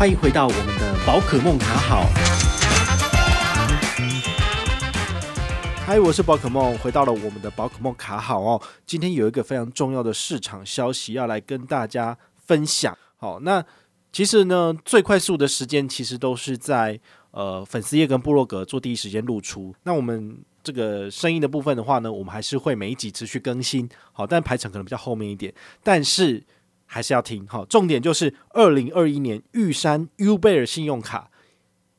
欢迎回到我们的宝可梦卡好。嗨，我是宝可梦，回到了我们的宝可梦卡好哦。今天有一个非常重要的市场消息要来跟大家分享。好，那其实呢，最快速的时间其实都是在呃粉丝页跟部落格做第一时间露出。那我们这个声音的部分的话呢，我们还是会每一集持续更新。好，但排程可能比较后面一点，但是。还是要听哈，重点就是二零二一年玉山 U 贝尔信用卡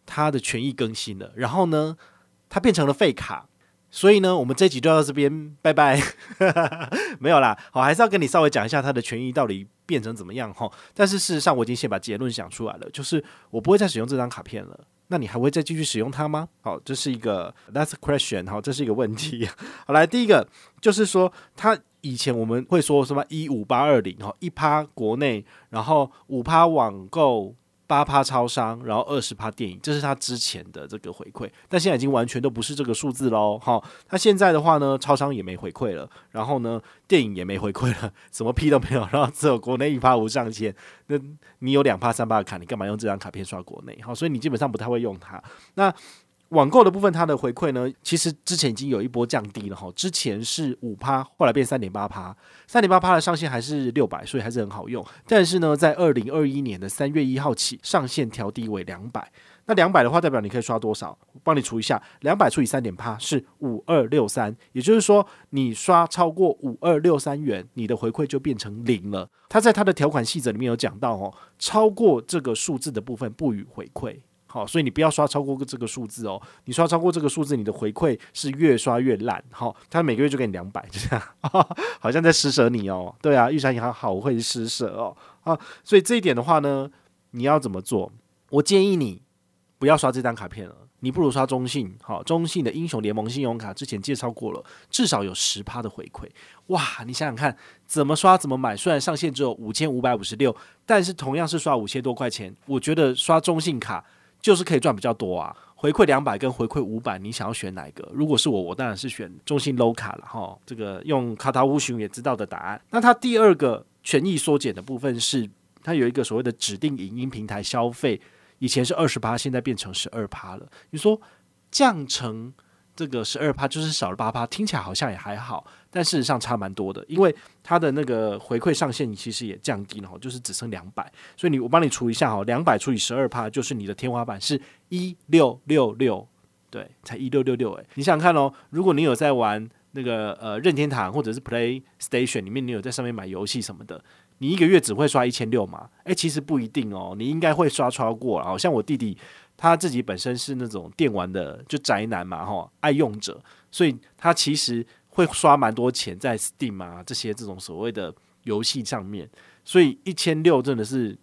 它的权益更新了，然后呢，它变成了废卡，所以呢，我们这集就到这边，拜拜，没有啦，好，还是要跟你稍微讲一下它的权益到底变成怎么样哈。但是事实上，我已经先把结论讲出来了，就是我不会再使用这张卡片了。那你还会再继续使用它吗？好，这是一个 That's a question，好，这是一个问题。好，来第一个就是说它。以前我们会说什么一五八二零哈，一趴国内，然后五趴网购，八趴超商，然后二十趴电影，这是他之前的这个回馈，但现在已经完全都不是这个数字喽哈。他现在的话呢，超商也没回馈了，然后呢，电影也没回馈了，什么屁都没有，然后只有国内一趴无上限。那你有两趴三趴的卡，你干嘛用这张卡片刷国内？好，所以你基本上不太会用它。那网购的部分，它的回馈呢，其实之前已经有一波降低了哈。之前是五趴，后来变三点八趴，三点八趴的上限还是六百，所以还是很好用。但是呢，在二零二一年的三月一号起，上限调低为两百。那两百的话，代表你可以刷多少？我帮你除一下，两百除以三点八是五二六三，也就是说，你刷超过五二六三元，你的回馈就变成零了。它在它的条款细则里面有讲到哦，超过这个数字的部分不予回馈。好，所以你不要刷超过这个数字哦。你刷超过这个数字，你的回馈是越刷越烂。好，他每个月就给你两百，就这样，好像在施舍你哦。对啊，玉山银行好会施舍哦。啊，所以这一点的话呢，你要怎么做？我建议你不要刷这张卡片了，你不如刷中信。好，中信的英雄联盟信用卡之前介绍过了，至少有十趴的回馈。哇，你想想看，怎么刷怎么买，虽然上限只有五千五百五十六，但是同样是刷五千多块钱，我觉得刷中信卡。就是可以赚比较多啊，回馈两百跟回馈五百，你想要选哪一个？如果是我，我当然是选中信 Low 卡了哈。这个用卡塔乌熊也知道的答案。那它第二个权益缩减的部分是，它有一个所谓的指定影音平台消费，以前是二十趴，现在变成十二趴了。你说降成？这个十二趴就是少了八趴，听起来好像也还好，但事实上差蛮多的，因为它的那个回馈上限其实也降低了，就是只剩两百，所以你我帮你除一下哈，两百除以十二趴就是你的天花板是一六六六，对，才一六六六诶，你想想看哦，如果你有在玩那个呃任天堂或者是 PlayStation 里面，你有在上面买游戏什么的，你一个月只会刷一千六吗？诶，其实不一定哦，你应该会刷超过，好像我弟弟。他自己本身是那种电玩的，就宅男嘛，哈，爱用者，所以他其实会刷蛮多钱在 Steam 啊这些这种所谓的游戏上面，所以一千六真的是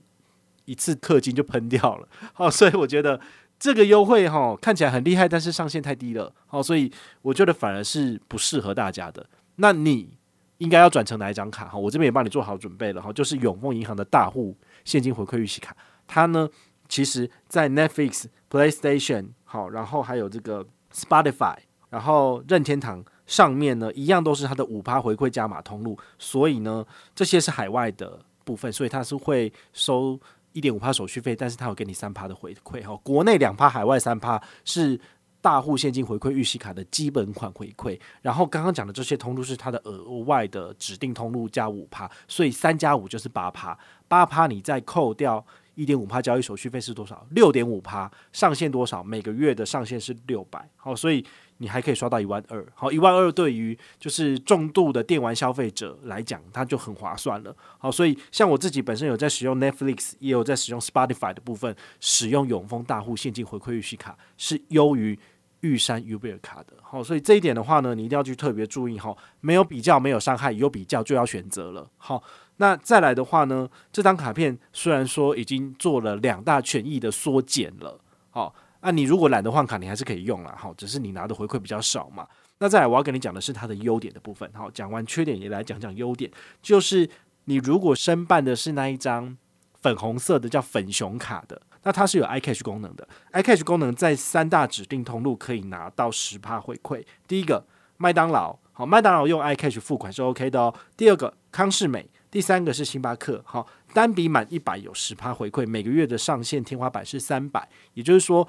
一次氪金就喷掉了，好，所以我觉得这个优惠哈看起来很厉害，但是上限太低了，好，所以我觉得反而是不适合大家的。那你应该要转成哪一张卡？哈，我这边也帮你做好准备了，哈，就是永丰银行的大户现金回馈预习卡，它呢。其实，在 Netflix、PlayStation 好，然后还有这个 Spotify，然后任天堂上面呢，一样都是它的五趴回馈加码通路。所以呢，这些是海外的部分，所以它是会收一点五趴手续费，但是它会给你三趴的回馈。哈，国内两趴，海外三趴是大户现金回馈预习卡的基本款回馈。然后刚刚讲的这些通路是它的额外的指定通路加五趴，所以三加五就是八趴。八趴你再扣掉。一点五趴交易手续费是多少？六点五趴上限多少？每个月的上限是六百。好，所以你还可以刷到一万二。好，一万二对于就是重度的电玩消费者来讲，它就很划算了。好，所以像我自己本身有在使用 Netflix，也有在使用 Spotify 的部分，使用永丰大户现金回馈预习卡是优于玉山 U 贝尔卡的。好，所以这一点的话呢，你一定要去特别注意。哈，没有比较没有伤害，有比较就要选择了。好。那再来的话呢，这张卡片虽然说已经做了两大权益的缩减了，好，那你如果懒得换卡，你还是可以用了，好，只是你拿的回馈比较少嘛。那再来，我要跟你讲的是它的优点的部分，好，讲完缺点也来讲讲优点，就是你如果申办的是那一张粉红色的叫粉熊卡的，那它是有 iCash 功能的，iCash 功能在三大指定通路可以拿到十趴回馈。第一个麦当劳，好，麦当劳用 iCash 付款是 OK 的哦。第二个康是美。第三个是星巴克，好，单笔满一百有十趴回馈，每个月的上限天花板是三百，也就是说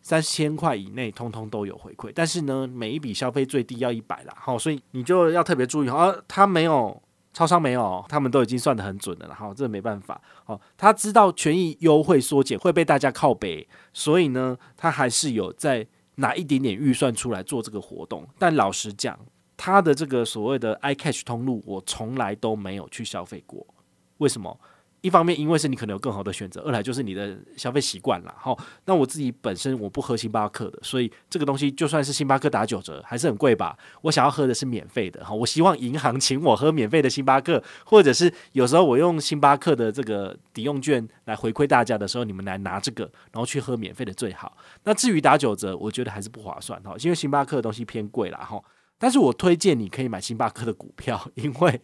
三千块以内通通都有回馈，但是呢，每一笔消费最低要一百啦，好，所以你就要特别注意，啊，他没有超商没有，他们都已经算得很准的了，好，这没办法，好，他知道权益优惠缩减会被大家靠北，所以呢，他还是有在拿一点点预算出来做这个活动，但老实讲。他的这个所谓的 iCash 通路，我从来都没有去消费过。为什么？一方面，因为是你可能有更好的选择；二来就是你的消费习惯了。好，那我自己本身我不喝星巴克的，所以这个东西就算是星巴克打九折，还是很贵吧。我想要喝的是免费的。好，我希望银行请我喝免费的星巴克，或者是有时候我用星巴克的这个抵用券来回馈大家的时候，你们来拿这个，然后去喝免费的最好。那至于打九折，我觉得还是不划算哈，因为星巴克的东西偏贵啦。哈。但是我推荐你可以买星巴克的股票，因为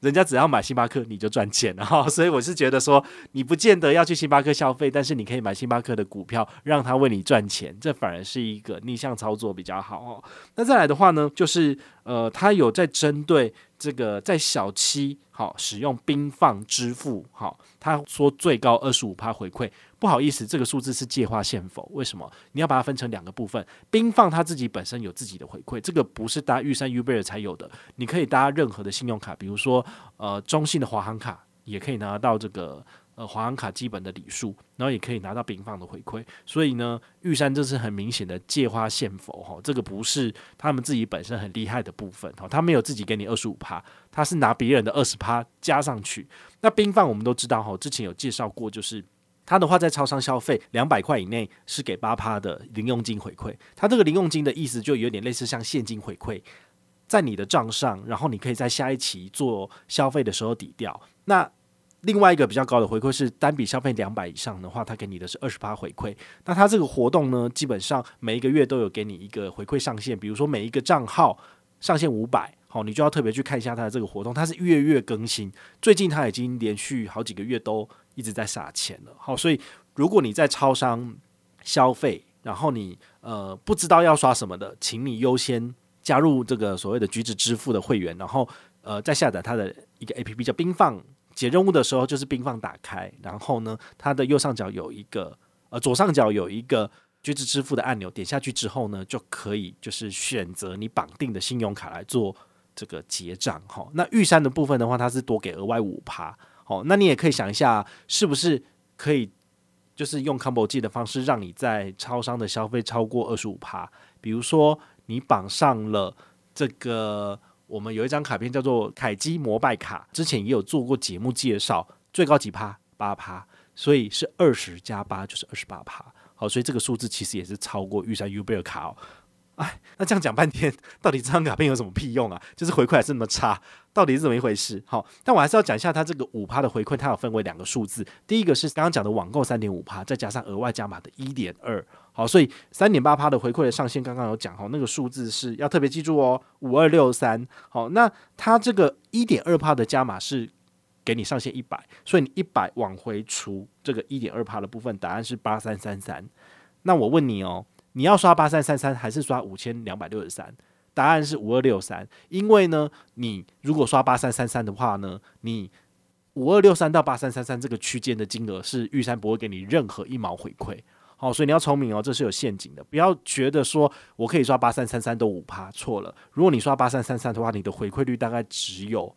人家只要买星巴克你就赚钱然后，所以我是觉得说你不见得要去星巴克消费，但是你可以买星巴克的股票，让他为你赚钱，这反而是一个逆向操作比较好哦。那再来的话呢，就是呃，他有在针对这个在小七好使用冰放支付好，他说最高二十五趴回馈。不好意思，这个数字是介化现否？为什么？你要把它分成两个部分。冰放它自己本身有自己的回馈，这个不是搭玉山 Uber 才有的。你可以搭任何的信用卡，比如说呃中信的华航卡，也可以拿到这个呃华航卡基本的礼数，然后也可以拿到冰放的回馈。所以呢，玉山这是很明显的借花献佛哈，这个不是他们自己本身很厉害的部分哈，他没有自己给你二十五趴，他是拿别人的二十趴加上去。那冰放我们都知道哈，之前有介绍过，就是。他的话在超商消费两百块以内是给八趴的零用金回馈，他这个零用金的意思就有点类似像现金回馈，在你的账上，然后你可以在下一期做消费的时候抵掉。那另外一个比较高的回馈是单笔消费两百以上的话，他给你的是二十八回馈。那他这个活动呢，基本上每一个月都有给你一个回馈上限，比如说每一个账号上限五百，好，你就要特别去看一下他的这个活动，它是月月更新，最近他已经连续好几个月都。一直在撒钱了，好，所以如果你在超商消费，然后你呃不知道要刷什么的，请你优先加入这个所谓的橘子支付的会员，然后呃再下载它的一个 APP 叫冰放，解任务的时候就是冰放打开，然后呢它的右上角有一个呃左上角有一个橘子支付的按钮，点下去之后呢就可以就是选择你绑定的信用卡来做这个结账，哈，那玉山的部分的话，它是多给额外五趴。哦，那你也可以想一下，是不是可以就是用 Combo G 的方式，让你在超商的消费超过二十五趴？比如说，你绑上了这个，我们有一张卡片叫做凯基摩拜卡，之前也有做过节目介绍，最高几趴？八趴，所以是二十加八就是二十八趴。好，所以这个数字其实也是超过玉山 Uber 卡哦。哎，那这样讲半天，到底这张卡片有什么屁用啊？就是回馈还是那么差，到底是怎么一回事？好，但我还是要讲一下它这个五趴的回馈，它有分为两个数字。第一个是刚刚讲的网购三点五趴，再加上额外加码的一点二。好，所以三点八趴的回馈的上限刚刚有讲，好，那个数字是要特别记住哦，五二六三。好，那它这个一点二趴的加码是给你上限一百，所以你一百往回除这个一点二趴的部分，答案是八三三三。那我问你哦。你要刷八三三三还是刷五千两百六十三？答案是五二六三。因为呢，你如果刷八三三三的话呢，你五二六三到八三三三这个区间的金额是玉山不会给你任何一毛回馈。好，所以你要聪明哦，这是有陷阱的。不要觉得说我可以刷八三三三都五趴，错了。如果你刷八三三三的话，你的回馈率大概只有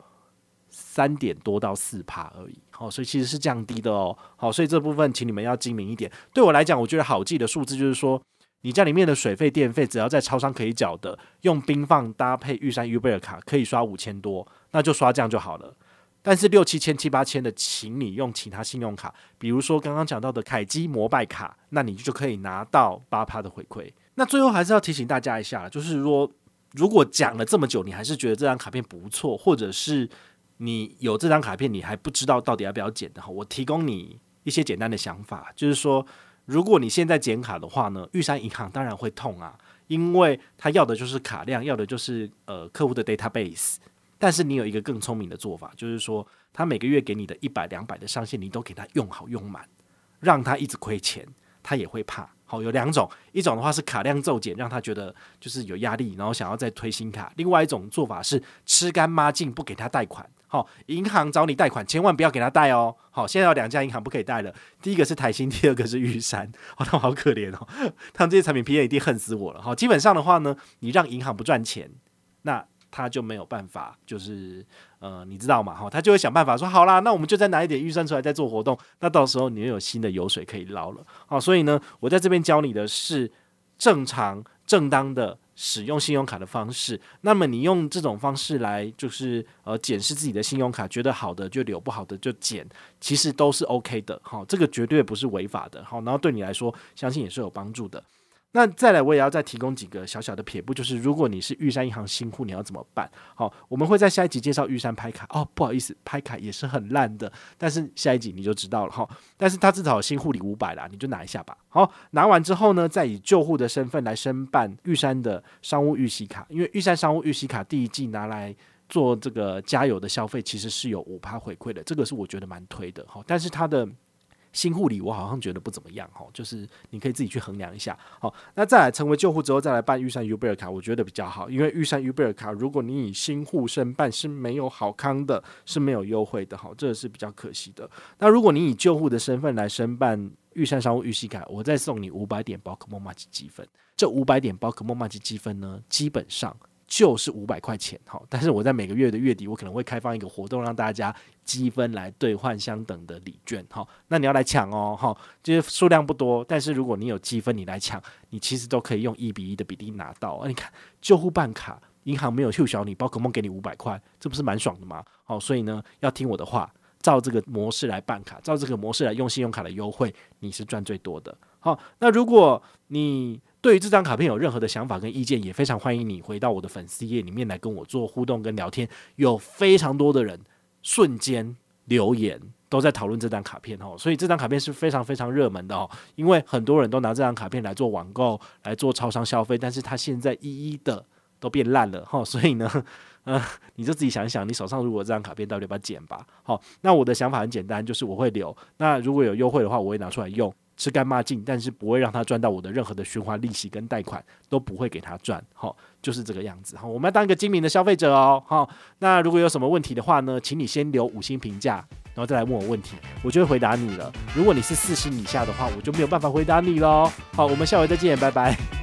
三点多到四趴而已。好，所以其实是降低的哦。好，所以这部分请你们要精明一点。对我来讲，我觉得好记的数字就是说。你家里面的水费、电费，只要在超商可以缴的，用冰放搭配玉山 Uber 卡，可以刷五千多，那就刷这样就好了。但是六七千、七八千的，请你用其他信用卡，比如说刚刚讲到的凯基摩拜卡，那你就可以拿到八趴的回馈。那最后还是要提醒大家一下，就是说，如果讲了这么久，你还是觉得这张卡片不错，或者是你有这张卡片，你还不知道到底要不要剪的话，我提供你一些简单的想法，就是说。如果你现在剪卡的话呢，玉山银行当然会痛啊，因为他要的就是卡量，要的就是呃客户的 database。但是你有一个更聪明的做法，就是说他每个月给你的一百两百的上限，你都给他用好用满，让他一直亏钱，他也会怕。好，有两种，一种的话是卡量骤减，让他觉得就是有压力，然后想要再推新卡；另外一种做法是吃干抹净，不给他贷款。好，银行找你贷款，千万不要给他贷哦。好，现在有两家银行不可以贷了，第一个是台新，第二个是玉山。哦，他们好可怜哦，他们这些产品 PM 一定恨死我了。好，基本上的话呢，你让银行不赚钱，那他就没有办法，就是呃，你知道嘛？哈，他就会想办法说，好啦，那我们就再拿一点预算出来再做活动，那到时候你又有新的油水可以捞了。好，所以呢，我在这边教你的是正常正当的。使用信用卡的方式，那么你用这种方式来就是呃检视自己的信用卡，觉得好的就留，不好的就减，其实都是 OK 的，好，这个绝对不是违法的，好，然后对你来说，相信也是有帮助的。那再来，我也要再提供几个小小的撇步，就是如果你是玉山银行新户，你要怎么办？好，我们会在下一集介绍玉山拍卡哦。不好意思，拍卡也是很烂的，但是下一集你就知道了哈。但是他至少新户里五百啦，你就拿一下吧。好，拿完之后呢，再以旧户的身份来申办玉山的商务预习卡，因为玉山商务预习卡第一季拿来做这个加油的消费，其实是有五趴回馈的，这个是我觉得蛮推的哈。但是它的新护理我好像觉得不怎么样哈，就是你可以自己去衡量一下。好，那再来成为旧户之后再来办预算 Uber 卡，我觉得比较好，因为预算 Uber 卡如果你以新户申办是没有好康的，是没有优惠的哈，这个是比较可惜的。那如果你以旧户的身份来申办预算商务预习卡，我再送你五百点宝可梦麻吉积分。这五百点宝可梦麻吉积分呢，基本上。就是五百块钱，哈，但是我在每个月的月底，我可能会开放一个活动，让大家积分来兑换相等的礼券，哈，那你要来抢哦，哈，就是数量不多，但是如果你有积分，你来抢，你其实都可以用一比一的比例拿到。你看旧户办卡，银行没有秀小你，宝可梦给你五百块，这不是蛮爽的吗？好，所以呢，要听我的话，照这个模式来办卡，照这个模式来用信用卡的优惠，你是赚最多的。好，那如果你对于这张卡片有任何的想法跟意见，也非常欢迎你回到我的粉丝页里面来跟我做互动跟聊天。有非常多的人瞬间留言都在讨论这张卡片哦，所以这张卡片是非常非常热门的哦，因为很多人都拿这张卡片来做网购、来做超商消费，但是它现在一一的都变烂了哈，所以呢，嗯，你就自己想一想，你手上如果这张卡片到底要不要捡吧？好，那我的想法很简单，就是我会留。那如果有优惠的话，我会拿出来用。吃干抹净，但是不会让他赚到我的任何的循环利息跟贷款，都不会给他赚，好，就是这个样子，好，我们要当一个精明的消费者哦，好，那如果有什么问题的话呢，请你先留五星评价，然后再来问我问题，我就会回答你了。如果你是四星以下的话，我就没有办法回答你喽。好，我们下回再见，拜拜。